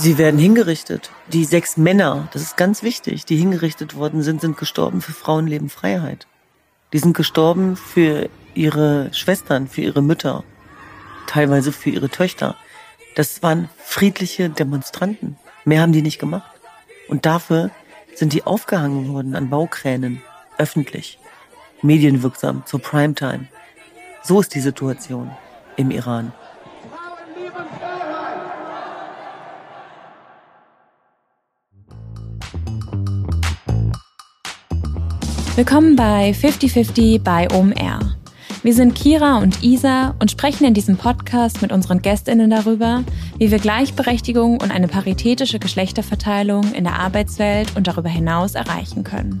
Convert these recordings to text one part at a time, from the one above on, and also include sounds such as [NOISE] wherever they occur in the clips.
Sie werden hingerichtet. Die sechs Männer, das ist ganz wichtig, die hingerichtet worden sind, sind gestorben für Frauenleben Freiheit. Die sind gestorben für ihre Schwestern, für ihre Mütter, teilweise für ihre Töchter. Das waren friedliche Demonstranten. Mehr haben die nicht gemacht. Und dafür sind die aufgehangen worden an Baukränen, öffentlich, medienwirksam, zur Primetime. So ist die Situation im Iran. Willkommen bei 5050 bei OMR. Wir sind Kira und Isa und sprechen in diesem Podcast mit unseren Gästinnen darüber, wie wir Gleichberechtigung und eine paritätische Geschlechterverteilung in der Arbeitswelt und darüber hinaus erreichen können.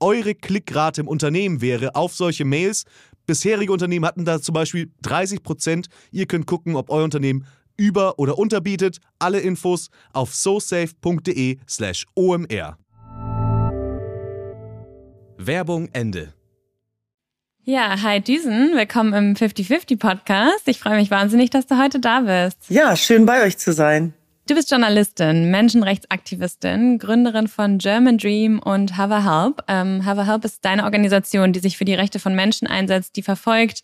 eure Klickrate im Unternehmen wäre auf solche Mails. Bisherige Unternehmen hatten da zum Beispiel 30 Prozent. Ihr könnt gucken, ob euer Unternehmen über- oder unterbietet. Alle Infos auf sosafe.de/slash omr. Werbung Ende. Ja, hi Düsen, willkommen im 50-50 Podcast. Ich freue mich wahnsinnig, dass du heute da bist. Ja, schön bei euch zu sein. Du bist Journalistin, Menschenrechtsaktivistin, Gründerin von German Dream und Have a Help. Ähm, Have a Help ist deine Organisation, die sich für die Rechte von Menschen einsetzt, die verfolgt,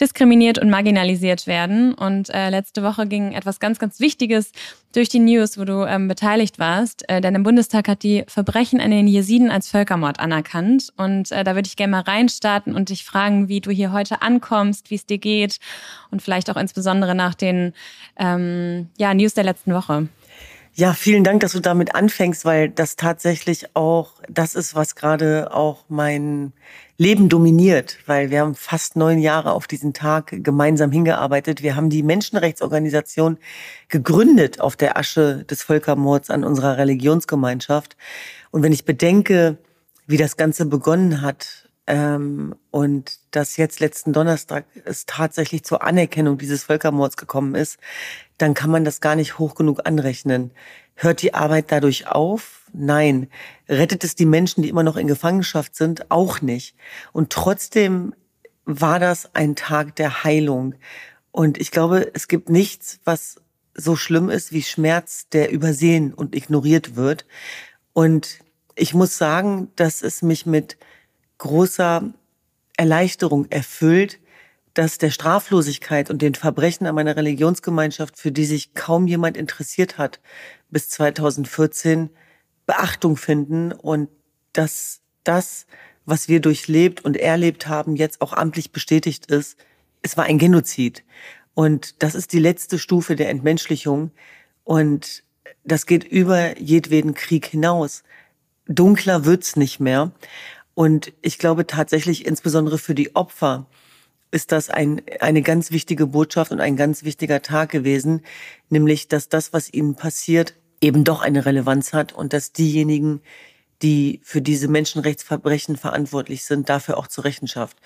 diskriminiert und marginalisiert werden. Und äh, letzte Woche ging etwas ganz, ganz Wichtiges durch die News, wo du ähm, beteiligt warst. Äh, denn im Bundestag hat die Verbrechen an den Jesiden als Völkermord anerkannt. Und äh, da würde ich gerne mal reinstarten und dich fragen, wie du hier heute ankommst, wie es dir geht und vielleicht auch insbesondere nach den ähm, ja, News der letzten Woche. Ja, vielen Dank, dass du damit anfängst, weil das tatsächlich auch das ist, was gerade auch mein Leben dominiert, weil wir haben fast neun Jahre auf diesen Tag gemeinsam hingearbeitet. Wir haben die Menschenrechtsorganisation gegründet auf der Asche des Völkermords an unserer Religionsgemeinschaft. Und wenn ich bedenke, wie das Ganze begonnen hat, ähm, und dass jetzt letzten Donnerstag es tatsächlich zur Anerkennung dieses Völkermords gekommen ist, dann kann man das gar nicht hoch genug anrechnen. Hört die Arbeit dadurch auf? Nein. Rettet es die Menschen, die immer noch in Gefangenschaft sind? Auch nicht. Und trotzdem war das ein Tag der Heilung. Und ich glaube, es gibt nichts, was so schlimm ist wie Schmerz, der übersehen und ignoriert wird. Und ich muss sagen, dass es mich mit großer Erleichterung erfüllt, dass der Straflosigkeit und den Verbrechen an meiner Religionsgemeinschaft, für die sich kaum jemand interessiert hat, bis 2014 Beachtung finden und dass das, was wir durchlebt und erlebt haben, jetzt auch amtlich bestätigt ist. Es war ein Genozid. Und das ist die letzte Stufe der Entmenschlichung. Und das geht über jedweden Krieg hinaus. Dunkler wird's nicht mehr. Und ich glaube tatsächlich, insbesondere für die Opfer, ist das ein, eine ganz wichtige Botschaft und ein ganz wichtiger Tag gewesen, nämlich, dass das, was ihnen passiert, eben doch eine Relevanz hat und dass diejenigen, die für diese Menschenrechtsverbrechen verantwortlich sind, dafür auch zur Rechenschaft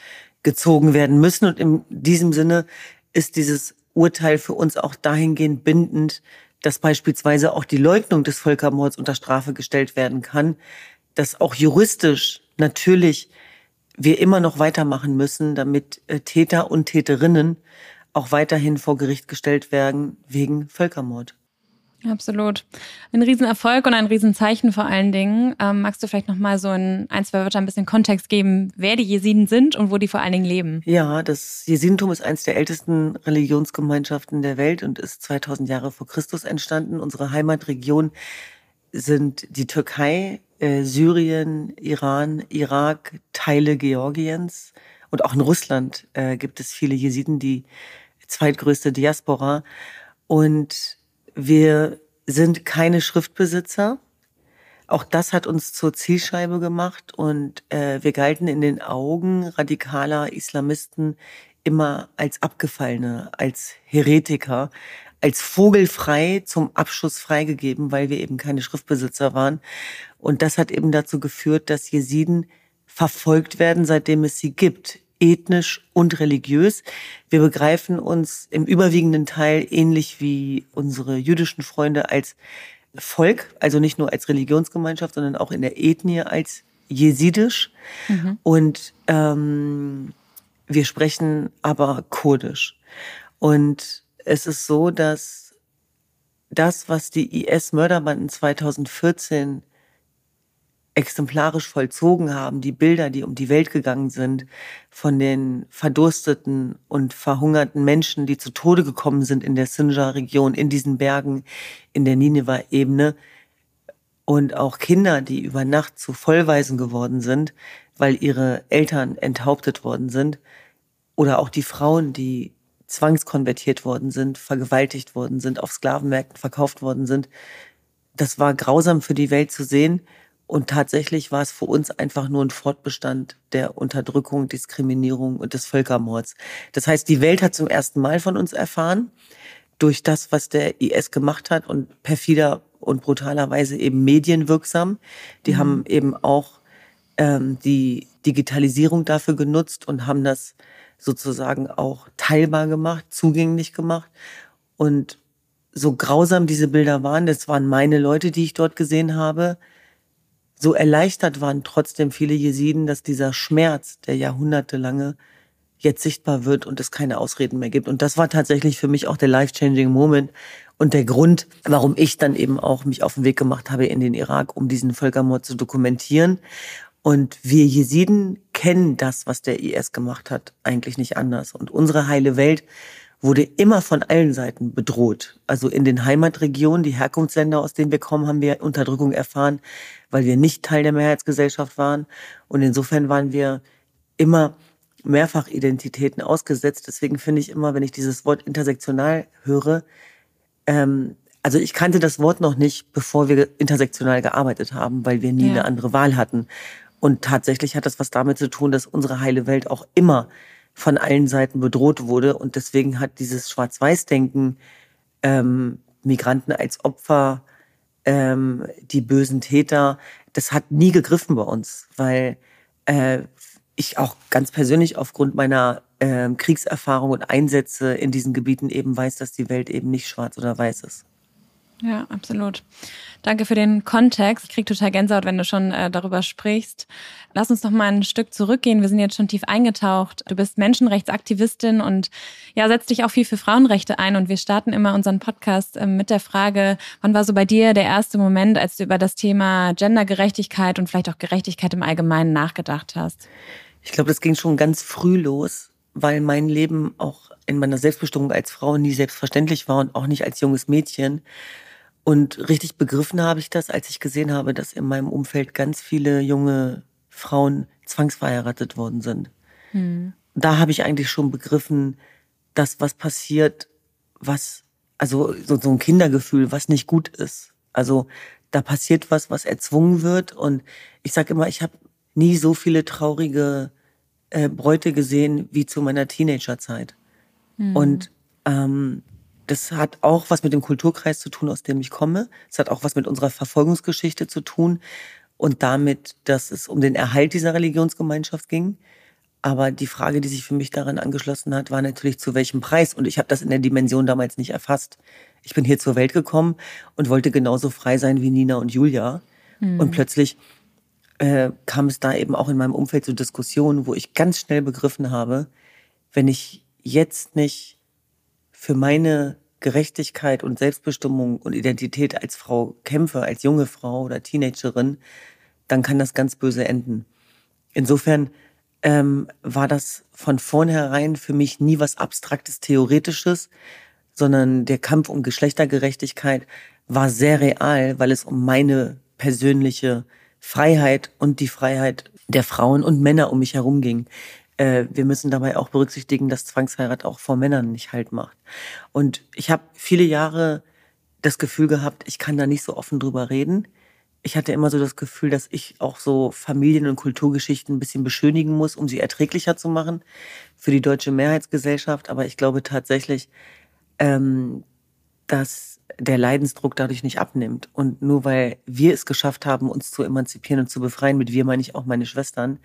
gezogen werden müssen. Und in diesem Sinne ist dieses Urteil für uns auch dahingehend bindend, dass beispielsweise auch die Leugnung des Völkermords unter Strafe gestellt werden kann, dass auch juristisch natürlich wir immer noch weitermachen müssen, damit äh, Täter und Täterinnen auch weiterhin vor Gericht gestellt werden wegen Völkermord. Absolut. Ein Riesenerfolg und ein Riesenzeichen vor allen Dingen. Ähm, magst du vielleicht noch mal so in ein, zwei Wörter ein bisschen Kontext geben, wer die Jesiden sind und wo die vor allen Dingen leben? Ja, das Jesidentum ist eines der ältesten Religionsgemeinschaften der Welt und ist 2000 Jahre vor Christus entstanden. Unsere Heimatregion sind die Türkei, äh, Syrien, Iran, Irak, Teile Georgiens und auch in Russland äh, gibt es viele Jesiden, die zweitgrößte Diaspora. Und wir sind keine Schriftbesitzer. Auch das hat uns zur Zielscheibe gemacht und äh, wir galten in den Augen radikaler Islamisten immer als Abgefallene, als Heretiker, als vogelfrei zum Abschuss freigegeben, weil wir eben keine Schriftbesitzer waren. Und das hat eben dazu geführt, dass Jesiden verfolgt werden, seitdem es sie gibt, ethnisch und religiös. Wir begreifen uns im überwiegenden Teil ähnlich wie unsere jüdischen Freunde als Volk, also nicht nur als Religionsgemeinschaft, sondern auch in der Ethnie als jesidisch. Mhm. Und ähm, wir sprechen aber kurdisch. Und es ist so, dass das, was die IS-Mörderbanden 2014 exemplarisch vollzogen haben, die Bilder, die um die Welt gegangen sind, von den verdursteten und verhungerten Menschen, die zu Tode gekommen sind in der Sinjar-Region, in diesen Bergen, in der Nineveh-Ebene, und auch Kinder, die über Nacht zu Vollweisen geworden sind, weil ihre Eltern enthauptet worden sind, oder auch die Frauen, die zwangskonvertiert worden sind, vergewaltigt worden sind, auf Sklavenmärkten verkauft worden sind. Das war grausam für die Welt zu sehen. Und tatsächlich war es für uns einfach nur ein Fortbestand der Unterdrückung, Diskriminierung und des Völkermords. Das heißt, die Welt hat zum ersten Mal von uns erfahren, durch das, was der IS gemacht hat und perfider und brutalerweise eben medienwirksam. Die mhm. haben eben auch ähm, die Digitalisierung dafür genutzt und haben das sozusagen auch teilbar gemacht, zugänglich gemacht. Und so grausam diese Bilder waren, das waren meine Leute, die ich dort gesehen habe, so erleichtert waren trotzdem viele Jesiden, dass dieser Schmerz, der jahrhundertelange jetzt sichtbar wird und es keine Ausreden mehr gibt. Und das war tatsächlich für mich auch der life-changing Moment und der Grund, warum ich dann eben auch mich auf den Weg gemacht habe in den Irak, um diesen Völkermord zu dokumentieren. Und wir Jesiden kennen das, was der IS gemacht hat, eigentlich nicht anders. Und unsere heile Welt wurde immer von allen Seiten bedroht. Also in den Heimatregionen, die Herkunftsländer, aus denen wir kommen, haben wir Unterdrückung erfahren, weil wir nicht Teil der Mehrheitsgesellschaft waren. Und insofern waren wir immer mehrfach Identitäten ausgesetzt. Deswegen finde ich immer, wenn ich dieses Wort intersektional höre, ähm, also ich kannte das Wort noch nicht, bevor wir intersektional gearbeitet haben, weil wir nie ja. eine andere Wahl hatten. Und tatsächlich hat das was damit zu tun, dass unsere heile Welt auch immer von allen Seiten bedroht wurde. Und deswegen hat dieses Schwarz-Weiß-Denken, ähm, Migranten als Opfer, ähm, die bösen Täter, das hat nie gegriffen bei uns, weil äh, ich auch ganz persönlich aufgrund meiner äh, Kriegserfahrung und Einsätze in diesen Gebieten eben weiß, dass die Welt eben nicht schwarz oder weiß ist. Ja, absolut. Danke für den Kontext. Ich krieg total Gänsehaut, wenn du schon äh, darüber sprichst. Lass uns noch mal ein Stück zurückgehen. Wir sind jetzt schon tief eingetaucht. Du bist Menschenrechtsaktivistin und ja, setzt dich auch viel für Frauenrechte ein. Und wir starten immer unseren Podcast äh, mit der Frage, wann war so bei dir der erste Moment, als du über das Thema Gendergerechtigkeit und vielleicht auch Gerechtigkeit im Allgemeinen nachgedacht hast? Ich glaube, das ging schon ganz früh los, weil mein Leben auch in meiner Selbstbestimmung als Frau nie selbstverständlich war und auch nicht als junges Mädchen. Und richtig begriffen habe ich das, als ich gesehen habe, dass in meinem Umfeld ganz viele junge Frauen zwangsverheiratet worden sind. Hm. Da habe ich eigentlich schon begriffen, dass was passiert, was, also so, so ein Kindergefühl, was nicht gut ist. Also da passiert was, was erzwungen wird. Und ich sage immer, ich habe nie so viele traurige äh, Bräute gesehen wie zu meiner Teenagerzeit. Hm. Und ähm, das hat auch was mit dem Kulturkreis zu tun, aus dem ich komme. Es hat auch was mit unserer Verfolgungsgeschichte zu tun und damit, dass es um den Erhalt dieser Religionsgemeinschaft ging. Aber die Frage, die sich für mich daran angeschlossen hat, war natürlich, zu welchem Preis. Und ich habe das in der Dimension damals nicht erfasst. Ich bin hier zur Welt gekommen und wollte genauso frei sein wie Nina und Julia. Mhm. Und plötzlich äh, kam es da eben auch in meinem Umfeld zu Diskussionen, wo ich ganz schnell begriffen habe, wenn ich jetzt nicht für meine Gerechtigkeit und Selbstbestimmung und Identität als Frau kämpfe, als junge Frau oder Teenagerin, dann kann das ganz böse enden. Insofern ähm, war das von vornherein für mich nie was Abstraktes, Theoretisches, sondern der Kampf um Geschlechtergerechtigkeit war sehr real, weil es um meine persönliche Freiheit und die Freiheit der Frauen und Männer um mich herum ging. Äh, wir müssen dabei auch berücksichtigen, dass Zwangsheirat auch vor Männern nicht halt macht. Und ich habe viele Jahre das Gefühl gehabt, ich kann da nicht so offen drüber reden. Ich hatte immer so das Gefühl, dass ich auch so Familien- und Kulturgeschichten ein bisschen beschönigen muss, um sie erträglicher zu machen für die deutsche Mehrheitsgesellschaft. Aber ich glaube tatsächlich, ähm, dass der Leidensdruck dadurch nicht abnimmt. Und nur weil wir es geschafft haben, uns zu emanzipieren und zu befreien, mit wir meine ich auch meine Schwestern,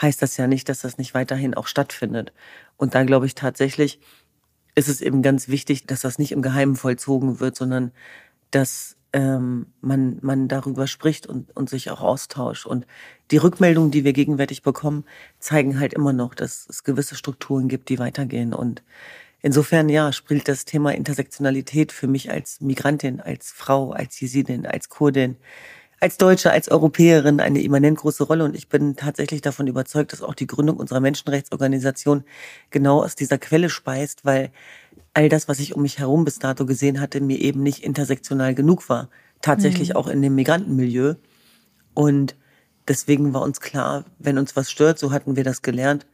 heißt das ja nicht, dass das nicht weiterhin auch stattfindet. Und da glaube ich tatsächlich, ist es eben ganz wichtig, dass das nicht im Geheimen vollzogen wird, sondern dass ähm, man, man darüber spricht und, und sich auch austauscht. Und die Rückmeldungen, die wir gegenwärtig bekommen, zeigen halt immer noch, dass es gewisse Strukturen gibt, die weitergehen. Und insofern, ja, spielt das Thema Intersektionalität für mich als Migrantin, als Frau, als Jesidin, als Kurdin, als Deutsche, als Europäerin eine immanent große Rolle. Und ich bin tatsächlich davon überzeugt, dass auch die Gründung unserer Menschenrechtsorganisation genau aus dieser Quelle speist, weil all das, was ich um mich herum bis dato gesehen hatte, mir eben nicht intersektional genug war. Tatsächlich mhm. auch in dem Migrantenmilieu. Und deswegen war uns klar, wenn uns was stört, so hatten wir das gelernt,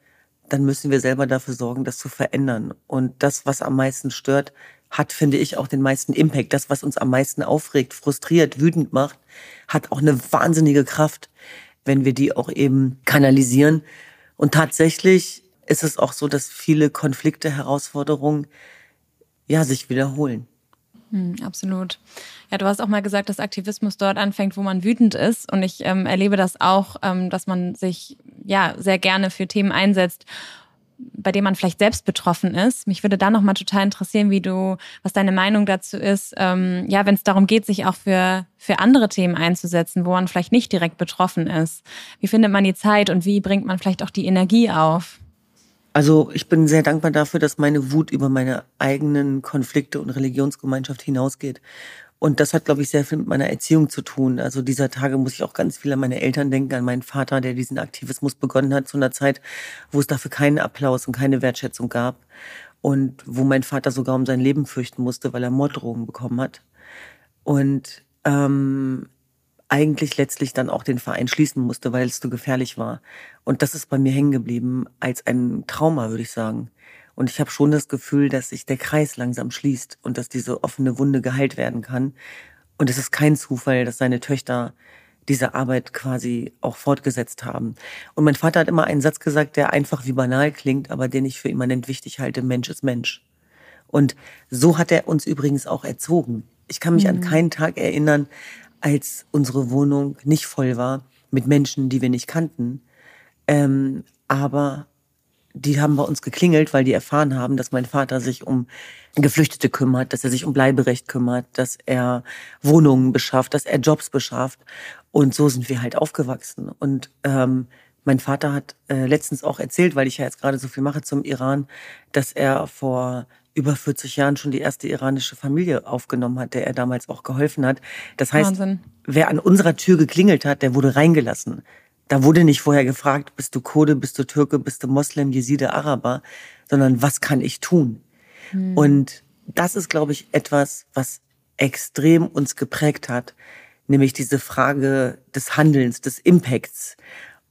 dann müssen wir selber dafür sorgen, das zu verändern. Und das, was am meisten stört, hat, finde ich, auch den meisten Impact. Das, was uns am meisten aufregt, frustriert, wütend macht, hat auch eine wahnsinnige Kraft, wenn wir die auch eben kanalisieren. Und tatsächlich ist es auch so, dass viele Konflikte, Herausforderungen ja sich wiederholen. Hm, absolut. Ja, du hast auch mal gesagt, dass Aktivismus dort anfängt, wo man wütend ist. Und ich ähm, erlebe das auch, ähm, dass man sich ja sehr gerne für Themen einsetzt, bei dem man vielleicht selbst betroffen ist. Mich würde da noch mal total interessieren, wie du, was deine Meinung dazu ist. Ähm, ja, wenn es darum geht, sich auch für für andere Themen einzusetzen, wo man vielleicht nicht direkt betroffen ist. Wie findet man die Zeit und wie bringt man vielleicht auch die Energie auf? Also ich bin sehr dankbar dafür, dass meine Wut über meine eigenen Konflikte und Religionsgemeinschaft hinausgeht. Und das hat, glaube ich, sehr viel mit meiner Erziehung zu tun. Also dieser Tage muss ich auch ganz viel an meine Eltern denken, an meinen Vater, der diesen Aktivismus begonnen hat zu einer Zeit, wo es dafür keinen Applaus und keine Wertschätzung gab. Und wo mein Vater sogar um sein Leben fürchten musste, weil er Morddrohungen bekommen hat. Und ähm, eigentlich letztlich dann auch den Verein schließen musste, weil es zu gefährlich war. Und das ist bei mir hängen geblieben als ein Trauma, würde ich sagen. Und ich habe schon das Gefühl, dass sich der Kreis langsam schließt und dass diese offene Wunde geheilt werden kann. Und es ist kein Zufall, dass seine Töchter diese Arbeit quasi auch fortgesetzt haben. Und mein Vater hat immer einen Satz gesagt, der einfach wie banal klingt, aber den ich für immanent wichtig halte, Mensch ist Mensch. Und so hat er uns übrigens auch erzogen. Ich kann mich mhm. an keinen Tag erinnern, als unsere Wohnung nicht voll war mit Menschen, die wir nicht kannten. Ähm, aber die haben bei uns geklingelt, weil die erfahren haben, dass mein Vater sich um Geflüchtete kümmert, dass er sich um Bleiberecht kümmert, dass er Wohnungen beschafft, dass er Jobs beschafft. Und so sind wir halt aufgewachsen. Und ähm, mein Vater hat äh, letztens auch erzählt, weil ich ja jetzt gerade so viel mache zum Iran, dass er vor über 40 Jahren schon die erste iranische Familie aufgenommen hat, der er damals auch geholfen hat. Das heißt, Wahnsinn. wer an unserer Tür geklingelt hat, der wurde reingelassen. Da wurde nicht vorher gefragt, bist du Kurde, bist du Türke, bist du Moslem, Jeside, Araber, sondern was kann ich tun? Mhm. Und das ist, glaube ich, etwas, was extrem uns geprägt hat, nämlich diese Frage des Handelns, des Impacts.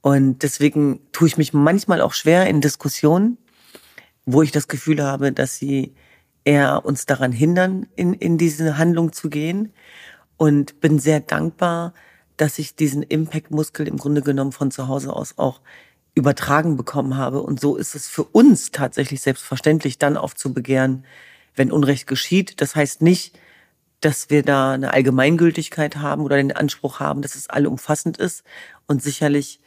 Und deswegen tue ich mich manchmal auch schwer in Diskussionen, wo ich das Gefühl habe, dass sie eher uns daran hindern, in, in diese Handlung zu gehen. Und bin sehr dankbar, dass ich diesen Impact-Muskel im Grunde genommen von zu Hause aus auch übertragen bekommen habe. Und so ist es für uns tatsächlich selbstverständlich, dann aufzubegehren, wenn Unrecht geschieht. Das heißt nicht, dass wir da eine Allgemeingültigkeit haben oder den Anspruch haben, dass es allumfassend ist. Und sicherlich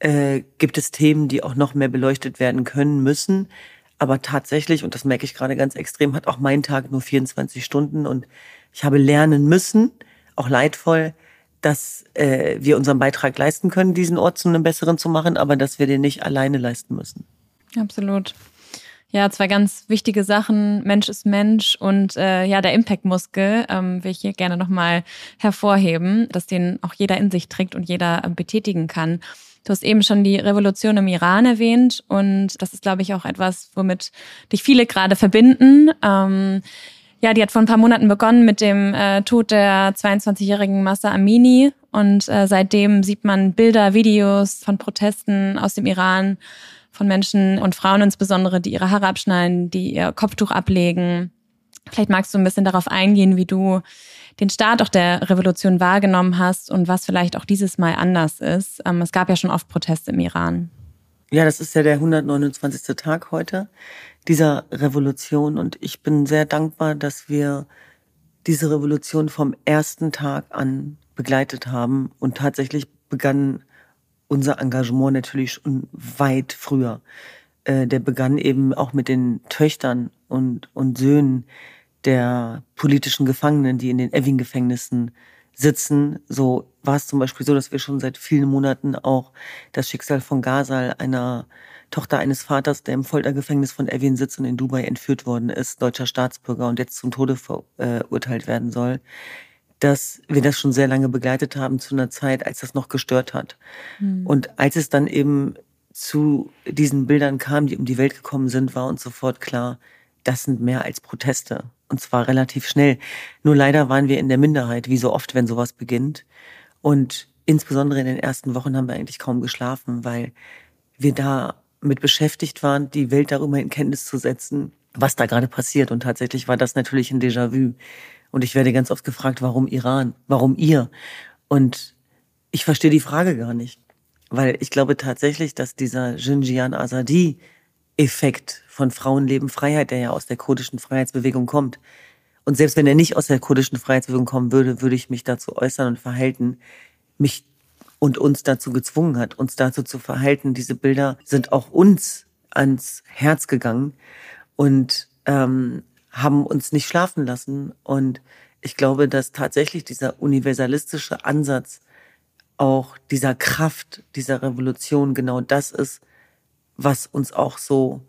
äh, gibt es Themen, die auch noch mehr beleuchtet werden können müssen. Aber tatsächlich, und das merke ich gerade ganz extrem, hat auch mein Tag nur 24 Stunden und ich habe lernen müssen, auch leidvoll, dass äh, wir unseren Beitrag leisten können, diesen Ort zu einem besseren zu machen, aber dass wir den nicht alleine leisten müssen. Absolut. Ja, zwei ganz wichtige Sachen. Mensch ist Mensch und äh, ja, der Impact-Muskel ähm, will ich hier gerne nochmal hervorheben, dass den auch jeder in sich trägt und jeder äh, betätigen kann. Du hast eben schon die Revolution im Iran erwähnt und das ist, glaube ich, auch etwas, womit dich viele gerade verbinden. Ähm, ja, die hat vor ein paar Monaten begonnen mit dem äh, Tod der 22-jährigen Massa Amini und äh, seitdem sieht man Bilder, Videos von Protesten aus dem Iran von Menschen und Frauen insbesondere, die ihre Haare abschneiden, die ihr Kopftuch ablegen. Vielleicht magst du ein bisschen darauf eingehen, wie du den Start auch der Revolution wahrgenommen hast und was vielleicht auch dieses Mal anders ist. Ähm, es gab ja schon oft Proteste im Iran. Ja, das ist ja der 129. Tag heute dieser Revolution und ich bin sehr dankbar, dass wir diese Revolution vom ersten Tag an begleitet haben und tatsächlich begann unser Engagement natürlich schon weit früher. Äh, der begann eben auch mit den Töchtern und, und Söhnen der politischen Gefangenen, die in den Evin-Gefängnissen sitzen. So war es zum Beispiel so, dass wir schon seit vielen Monaten auch das Schicksal von Ghazal, einer Tochter eines Vaters, der im Foltergefängnis von Evin sitzt und in Dubai entführt worden ist, deutscher Staatsbürger und jetzt zum Tode verurteilt werden soll, dass wir das schon sehr lange begleitet haben zu einer Zeit, als das noch gestört hat. Mhm. Und als es dann eben zu diesen Bildern kam, die um die Welt gekommen sind, war uns sofort klar, das sind mehr als Proteste. Und zwar relativ schnell. Nur leider waren wir in der Minderheit, wie so oft, wenn sowas beginnt. Und insbesondere in den ersten Wochen haben wir eigentlich kaum geschlafen, weil wir da mit beschäftigt waren, die Welt darüber in Kenntnis zu setzen, was da gerade passiert. Und tatsächlich war das natürlich ein Déjà-vu. Und ich werde ganz oft gefragt, warum Iran? Warum ihr? Und ich verstehe die Frage gar nicht. Weil ich glaube tatsächlich, dass dieser Jinjian Azadi Effekt von Frauenleben Freiheit, der ja aus der kurdischen Freiheitsbewegung kommt. Und selbst wenn er nicht aus der kurdischen Freiheitsbewegung kommen würde, würde ich mich dazu äußern und verhalten, mich und uns dazu gezwungen hat, uns dazu zu verhalten. Diese Bilder sind auch uns ans Herz gegangen und ähm, haben uns nicht schlafen lassen. Und ich glaube, dass tatsächlich dieser universalistische Ansatz auch dieser Kraft dieser Revolution genau das ist, was uns auch so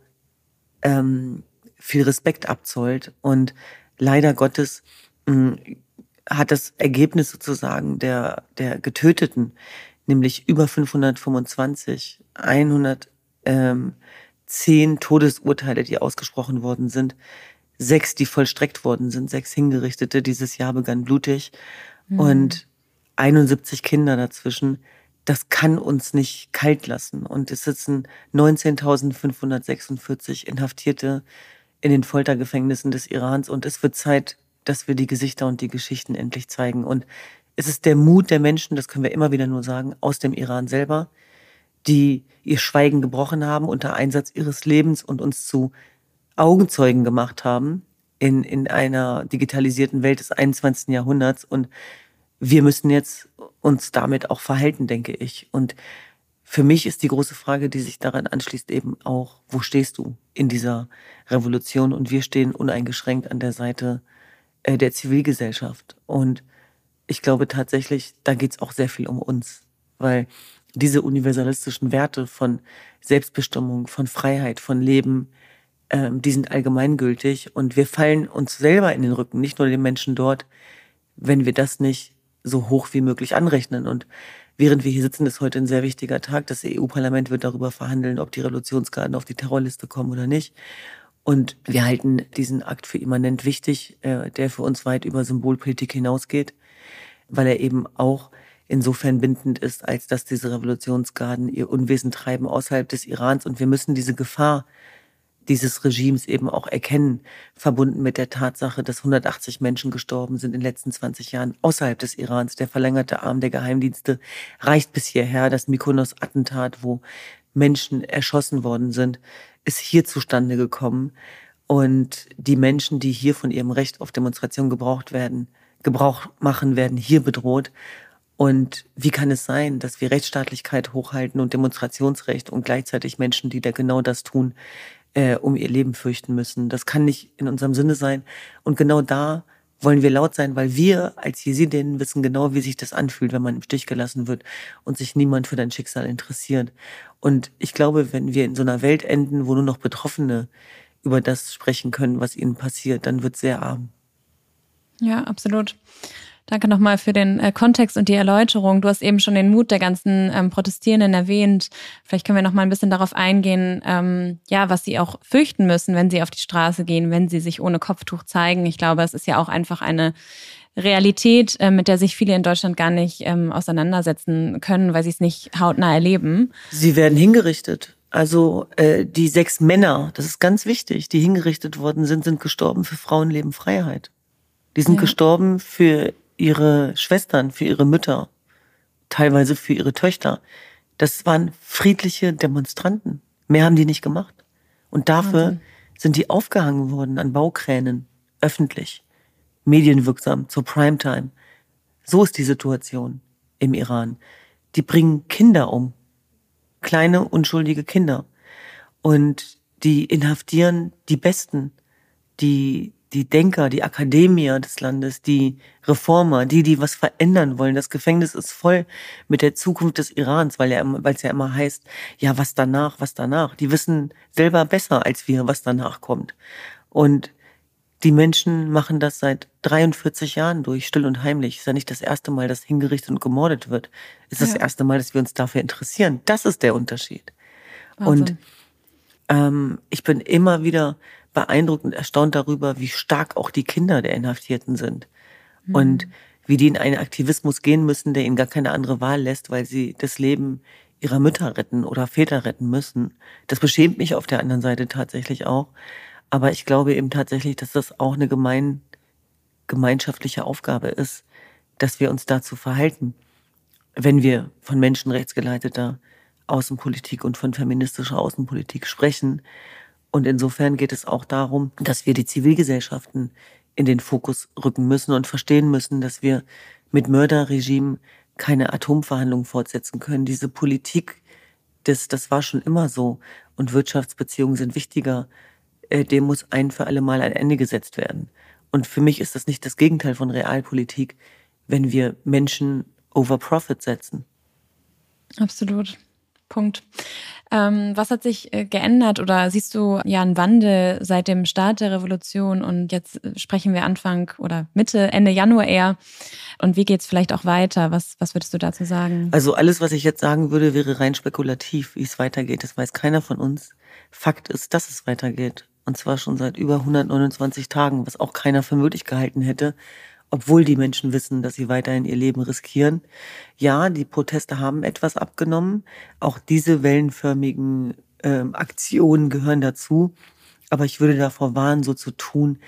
ähm, viel Respekt abzollt. Und leider Gottes mh, hat das Ergebnis sozusagen der, der Getöteten, nämlich über 525, 110 ähm, Todesurteile, die ausgesprochen worden sind, sechs, die vollstreckt worden sind, sechs Hingerichtete. Dieses Jahr begann blutig mhm. und 71 Kinder dazwischen. Das kann uns nicht kalt lassen. Und es sitzen 19.546 Inhaftierte in den Foltergefängnissen des Irans. Und es wird Zeit, dass wir die Gesichter und die Geschichten endlich zeigen. Und es ist der Mut der Menschen, das können wir immer wieder nur sagen, aus dem Iran selber, die ihr Schweigen gebrochen haben unter Einsatz ihres Lebens und uns zu Augenzeugen gemacht haben in, in einer digitalisierten Welt des 21. Jahrhunderts. Und wir müssen jetzt uns damit auch verhalten, denke ich. Und für mich ist die große Frage, die sich daran anschließt, eben auch, wo stehst du in dieser Revolution? Und wir stehen uneingeschränkt an der Seite der Zivilgesellschaft. Und ich glaube tatsächlich, da geht es auch sehr viel um uns, weil diese universalistischen Werte von Selbstbestimmung, von Freiheit, von Leben, ähm, die sind allgemeingültig und wir fallen uns selber in den Rücken, nicht nur den Menschen dort, wenn wir das nicht so hoch wie möglich anrechnen. Und während wir hier sitzen, ist heute ein sehr wichtiger Tag. Das EU-Parlament wird darüber verhandeln, ob die Revolutionsgarden auf die Terrorliste kommen oder nicht. Und wir halten diesen Akt für immanent wichtig, äh, der für uns weit über Symbolpolitik hinausgeht, weil er eben auch insofern bindend ist, als dass diese Revolutionsgarden ihr Unwesen treiben außerhalb des Irans. Und wir müssen diese Gefahr dieses Regimes eben auch erkennen, verbunden mit der Tatsache, dass 180 Menschen gestorben sind in den letzten 20 Jahren außerhalb des Irans. Der verlängerte Arm der Geheimdienste reicht bis hierher. Das Mykonos-Attentat, wo Menschen erschossen worden sind, ist hier zustande gekommen. Und die Menschen, die hier von ihrem Recht auf Demonstration gebraucht werden, Gebrauch machen, werden hier bedroht. Und wie kann es sein, dass wir Rechtsstaatlichkeit hochhalten und Demonstrationsrecht und gleichzeitig Menschen, die da genau das tun, äh, um ihr Leben fürchten müssen? Das kann nicht in unserem Sinne sein. Und genau da wollen wir laut sein, weil wir als Jesidinnen wissen genau, wie sich das anfühlt, wenn man im Stich gelassen wird und sich niemand für dein Schicksal interessiert. Und ich glaube, wenn wir in so einer Welt enden, wo nur noch Betroffene über das sprechen können, was ihnen passiert, dann wird sehr arm. Ja, absolut. Danke nochmal für den äh, Kontext und die Erläuterung. Du hast eben schon den Mut der ganzen ähm, Protestierenden erwähnt. Vielleicht können wir nochmal ein bisschen darauf eingehen, ähm, ja, was sie auch fürchten müssen, wenn sie auf die Straße gehen, wenn sie sich ohne Kopftuch zeigen. Ich glaube, es ist ja auch einfach eine Realität, äh, mit der sich viele in Deutschland gar nicht ähm, auseinandersetzen können, weil sie es nicht hautnah erleben. Sie werden hingerichtet. Also äh, die sechs Männer, das ist ganz wichtig, die hingerichtet worden sind, sind gestorben für Frauenleben Freiheit. Die sind ja. gestorben für ihre Schwestern, für ihre Mütter, teilweise für ihre Töchter. Das waren friedliche Demonstranten. Mehr haben die nicht gemacht. Und dafür Wahnsinn. sind die aufgehangen worden an Baukränen, öffentlich, medienwirksam, zur Primetime. So ist die Situation im Iran. Die bringen Kinder um. Kleine, unschuldige Kinder. Und die inhaftieren die Besten, die die Denker, die Akademier des Landes, die Reformer, die, die was verändern wollen. Das Gefängnis ist voll mit der Zukunft des Irans, weil ja, weil es ja immer heißt, ja, was danach, was danach. Die wissen selber besser als wir, was danach kommt. Und die Menschen machen das seit 43 Jahren durch, still und heimlich. Ist ja nicht das erste Mal, dass hingerichtet und gemordet wird. Ist das ja. erste Mal, dass wir uns dafür interessieren. Das ist der Unterschied. Wahnsinn. Und ähm, ich bin immer wieder beeindruckt und erstaunt darüber, wie stark auch die Kinder der Inhaftierten sind. Mhm. Und wie die in einen Aktivismus gehen müssen, der ihnen gar keine andere Wahl lässt, weil sie das Leben ihrer Mütter retten oder Väter retten müssen. Das beschämt mich auf der anderen Seite tatsächlich auch. Aber ich glaube eben tatsächlich, dass das auch eine gemein, gemeinschaftliche Aufgabe ist, dass wir uns dazu verhalten, wenn wir von menschenrechtsgeleiteter Außenpolitik und von feministischer Außenpolitik sprechen, und insofern geht es auch darum, dass wir die Zivilgesellschaften in den Fokus rücken müssen und verstehen müssen, dass wir mit Mörderregimen keine Atomverhandlungen fortsetzen können. Diese Politik, das, das war schon immer so. Und Wirtschaftsbeziehungen sind wichtiger. Äh, dem muss ein für alle Mal ein Ende gesetzt werden. Und für mich ist das nicht das Gegenteil von Realpolitik, wenn wir Menschen over Profit setzen. Absolut. Punkt. Ähm, was hat sich äh, geändert oder siehst du ja einen Wandel seit dem Start der Revolution und jetzt äh, sprechen wir Anfang oder Mitte, Ende Januar eher und wie geht es vielleicht auch weiter? Was, was würdest du dazu sagen? Also alles, was ich jetzt sagen würde, wäre rein spekulativ, wie es weitergeht. Das weiß keiner von uns. Fakt ist, dass es weitergeht. Und zwar schon seit über 129 Tagen, was auch keiner für möglich gehalten hätte obwohl die Menschen wissen, dass sie weiterhin ihr Leben riskieren. Ja, die Proteste haben etwas abgenommen. Auch diese wellenförmigen äh, Aktionen gehören dazu. Aber ich würde davor warnen, so zu tun,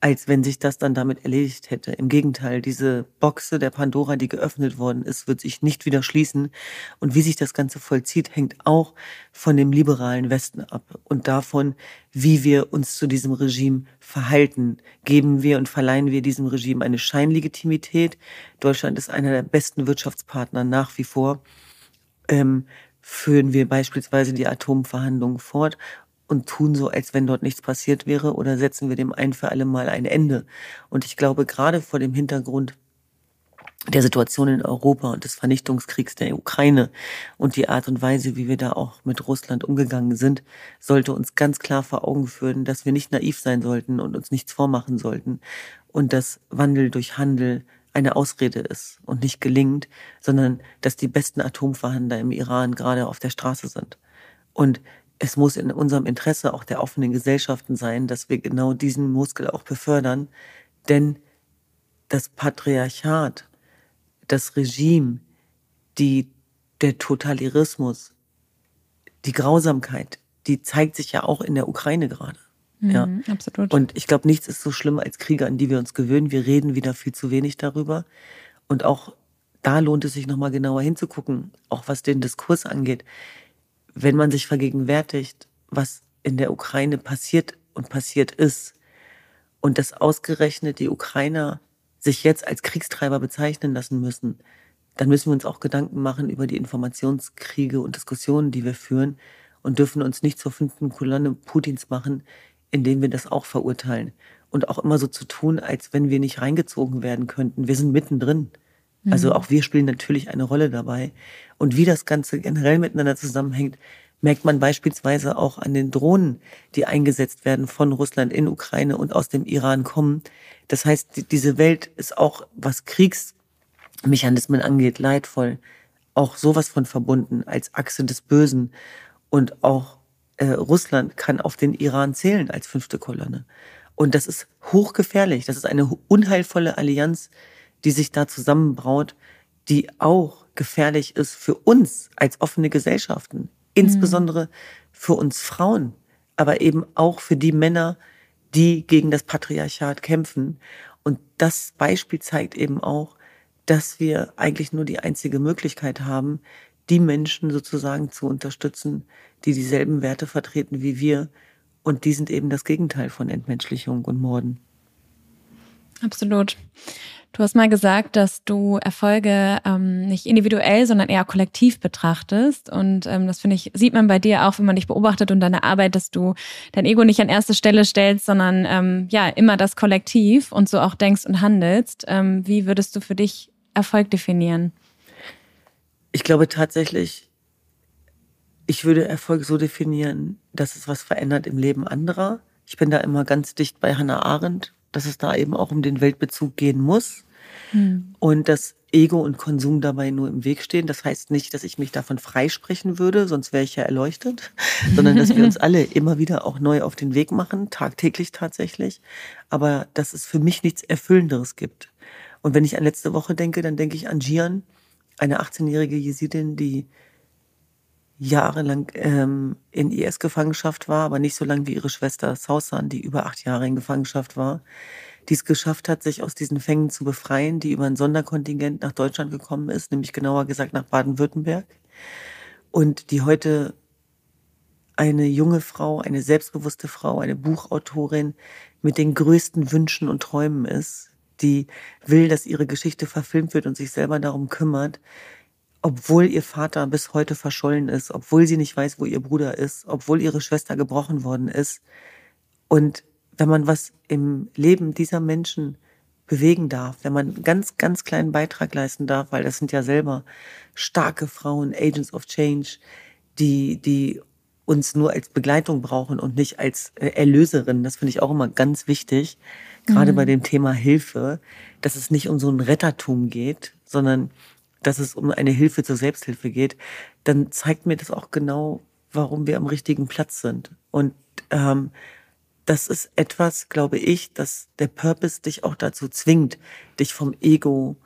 als wenn sich das dann damit erledigt hätte. Im Gegenteil, diese Boxe der Pandora, die geöffnet worden ist, wird sich nicht wieder schließen. Und wie sich das Ganze vollzieht, hängt auch von dem liberalen Westen ab und davon, wie wir uns zu diesem Regime verhalten. Geben wir und verleihen wir diesem Regime eine Scheinlegitimität. Deutschland ist einer der besten Wirtschaftspartner nach wie vor. Ähm, führen wir beispielsweise die Atomverhandlungen fort und tun so, als wenn dort nichts passiert wäre oder setzen wir dem ein für alle Mal ein Ende. Und ich glaube, gerade vor dem Hintergrund der Situation in Europa und des Vernichtungskriegs der Ukraine und die Art und Weise, wie wir da auch mit Russland umgegangen sind, sollte uns ganz klar vor Augen führen, dass wir nicht naiv sein sollten und uns nichts vormachen sollten und dass Wandel durch Handel eine Ausrede ist und nicht gelingt, sondern dass die besten Atomverhandler im Iran gerade auf der Straße sind. Und es muss in unserem Interesse auch der offenen Gesellschaften sein, dass wir genau diesen Muskel auch befördern. Denn das Patriarchat, das Regime, die, der Totalitarismus, die Grausamkeit, die zeigt sich ja auch in der Ukraine gerade. Mhm, ja, absolut. Und ich glaube, nichts ist so schlimm als Kriege, an die wir uns gewöhnen. Wir reden wieder viel zu wenig darüber. Und auch da lohnt es sich nochmal genauer hinzugucken, auch was den Diskurs angeht wenn man sich vergegenwärtigt, was in der Ukraine passiert und passiert ist, und dass ausgerechnet die Ukrainer sich jetzt als Kriegstreiber bezeichnen lassen müssen, dann müssen wir uns auch Gedanken machen über die Informationskriege und Diskussionen, die wir führen und dürfen uns nicht zur fünften Kolonne Putins machen, indem wir das auch verurteilen. Und auch immer so zu tun, als wenn wir nicht reingezogen werden könnten. Wir sind mittendrin. Also mhm. auch wir spielen natürlich eine Rolle dabei. Und wie das Ganze generell miteinander zusammenhängt, merkt man beispielsweise auch an den Drohnen, die eingesetzt werden von Russland in Ukraine und aus dem Iran kommen. Das heißt, diese Welt ist auch, was Kriegsmechanismen angeht, leidvoll. Auch sowas von verbunden als Achse des Bösen. Und auch äh, Russland kann auf den Iran zählen als fünfte Kolonne. Und das ist hochgefährlich. Das ist eine unheilvolle Allianz, die sich da zusammenbraut, die auch gefährlich ist für uns als offene Gesellschaften insbesondere für uns Frauen, aber eben auch für die Männer, die gegen das Patriarchat kämpfen. Und das Beispiel zeigt eben auch, dass wir eigentlich nur die einzige Möglichkeit haben, die Menschen sozusagen zu unterstützen, die dieselben Werte vertreten wie wir. Und die sind eben das Gegenteil von Entmenschlichung und Morden. Absolut. Du hast mal gesagt, dass du Erfolge ähm, nicht individuell, sondern eher kollektiv betrachtest. Und ähm, das finde ich, sieht man bei dir auch, wenn man dich beobachtet und deine Arbeit, dass du dein Ego nicht an erste Stelle stellst, sondern ähm, ja, immer das Kollektiv und so auch denkst und handelst. Ähm, wie würdest du für dich Erfolg definieren? Ich glaube tatsächlich, ich würde Erfolg so definieren, dass es was verändert im Leben anderer. Ich bin da immer ganz dicht bei Hannah Arendt, dass es da eben auch um den Weltbezug gehen muss. Mhm. Und dass Ego und Konsum dabei nur im Weg stehen. Das heißt nicht, dass ich mich davon freisprechen würde, sonst wäre ich ja erleuchtet, [LAUGHS] sondern dass wir uns alle immer wieder auch neu auf den Weg machen, tagtäglich tatsächlich. Aber dass es für mich nichts Erfüllenderes gibt. Und wenn ich an letzte Woche denke, dann denke ich an Jian, eine 18-jährige Jesidin, die jahrelang ähm, in IS-Gefangenschaft war, aber nicht so lange wie ihre Schwester Sausan, die über acht Jahre in Gefangenschaft war die es geschafft hat, sich aus diesen Fängen zu befreien, die über ein Sonderkontingent nach Deutschland gekommen ist, nämlich genauer gesagt nach Baden-Württemberg. Und die heute eine junge Frau, eine selbstbewusste Frau, eine Buchautorin mit den größten Wünschen und Träumen ist, die will, dass ihre Geschichte verfilmt wird und sich selber darum kümmert, obwohl ihr Vater bis heute verschollen ist, obwohl sie nicht weiß, wo ihr Bruder ist, obwohl ihre Schwester gebrochen worden ist. Und wenn man was im Leben dieser Menschen bewegen darf, wenn man einen ganz, ganz kleinen Beitrag leisten darf, weil das sind ja selber starke Frauen, Agents of Change, die, die uns nur als Begleitung brauchen und nicht als äh, Erlöserin. Das finde ich auch immer ganz wichtig, gerade mhm. bei dem Thema Hilfe, dass es nicht um so ein Rettertum geht, sondern dass es um eine Hilfe zur Selbsthilfe geht. Dann zeigt mir das auch genau, warum wir am richtigen Platz sind. Und ähm, das ist etwas, glaube ich, dass der Purpose dich auch dazu zwingt, dich vom Ego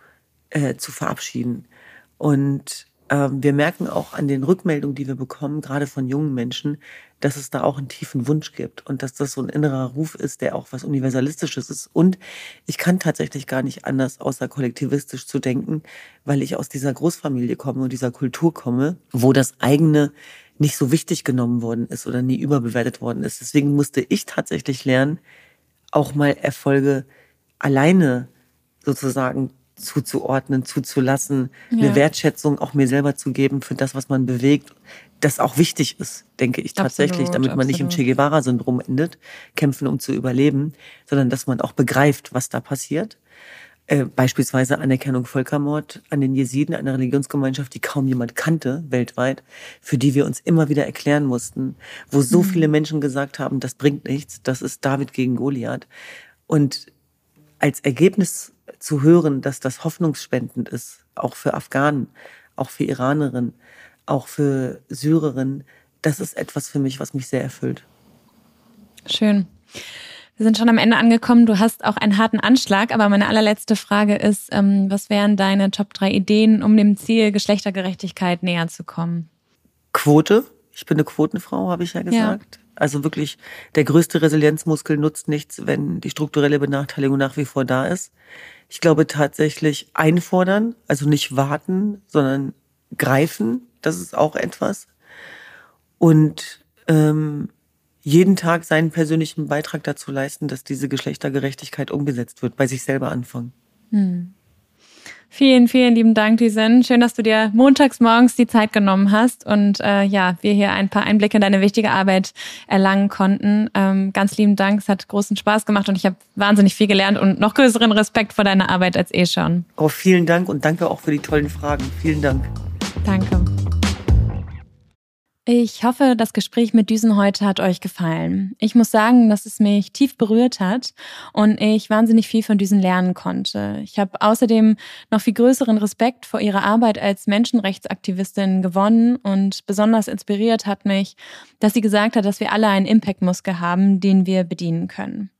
äh, zu verabschieden. Und ähm, wir merken auch an den Rückmeldungen, die wir bekommen, gerade von jungen Menschen, dass es da auch einen tiefen Wunsch gibt und dass das so ein innerer Ruf ist, der auch was Universalistisches ist. Und ich kann tatsächlich gar nicht anders, außer kollektivistisch zu denken, weil ich aus dieser Großfamilie komme und dieser Kultur komme, wo das eigene nicht so wichtig genommen worden ist oder nie überbewertet worden ist. Deswegen musste ich tatsächlich lernen, auch mal Erfolge alleine sozusagen zuzuordnen, zuzulassen, ja. eine Wertschätzung auch mir selber zu geben für das, was man bewegt, das auch wichtig ist, denke ich tatsächlich, absolut, damit man absolut. nicht im Che Guevara-Syndrom endet, kämpfen um zu überleben, sondern dass man auch begreift, was da passiert äh, beispielsweise Anerkennung Völkermord an den Jesiden, einer Religionsgemeinschaft, die kaum jemand kannte weltweit, für die wir uns immer wieder erklären mussten, wo so mhm. viele Menschen gesagt haben, das bringt nichts, das ist David gegen Goliath. Und als Ergebnis zu hören, dass das hoffnungsspendend ist, auch für Afghanen, auch für Iranerinnen, auch für Syrerinnen, das ist etwas für mich, was mich sehr erfüllt. Schön. Wir sind schon am Ende angekommen. Du hast auch einen harten Anschlag, aber meine allerletzte Frage ist, ähm, was wären deine Top 3 Ideen, um dem Ziel Geschlechtergerechtigkeit näher zu kommen? Quote. Ich bin eine Quotenfrau, habe ich ja gesagt. Ja. Also wirklich, der größte Resilienzmuskel nutzt nichts, wenn die strukturelle Benachteiligung nach wie vor da ist. Ich glaube tatsächlich einfordern, also nicht warten, sondern greifen. Das ist auch etwas. Und ähm, jeden Tag seinen persönlichen Beitrag dazu leisten, dass diese Geschlechtergerechtigkeit umgesetzt wird, bei sich selber anfangen. Hm. Vielen, vielen lieben Dank, Diesen. Schön, dass du dir montags morgens die Zeit genommen hast und äh, ja, wir hier ein paar Einblicke in deine wichtige Arbeit erlangen konnten. Ähm, ganz lieben Dank, es hat großen Spaß gemacht und ich habe wahnsinnig viel gelernt und noch größeren Respekt vor deiner Arbeit als eh schon. Oh, vielen Dank und danke auch für die tollen Fragen. Vielen Dank. Danke. Ich hoffe, das Gespräch mit Düsen heute hat euch gefallen. Ich muss sagen, dass es mich tief berührt hat und ich wahnsinnig viel von Düsen lernen konnte. Ich habe außerdem noch viel größeren Respekt vor ihrer Arbeit als Menschenrechtsaktivistin gewonnen und besonders inspiriert hat mich, dass sie gesagt hat, dass wir alle einen Impact-Muskel haben, den wir bedienen können.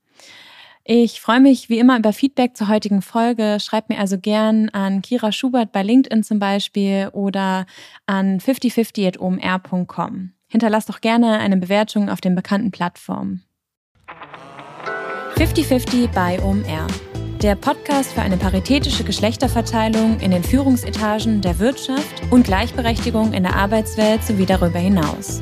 Ich freue mich wie immer über Feedback zur heutigen Folge. Schreibt mir also gern an Kira Schubert bei LinkedIn zum Beispiel oder an 5050.omr.com. Hinterlasst doch gerne eine Bewertung auf den bekannten Plattformen. 5050 bei OMR. Der Podcast für eine paritätische Geschlechterverteilung in den Führungsetagen der Wirtschaft und Gleichberechtigung in der Arbeitswelt sowie darüber hinaus.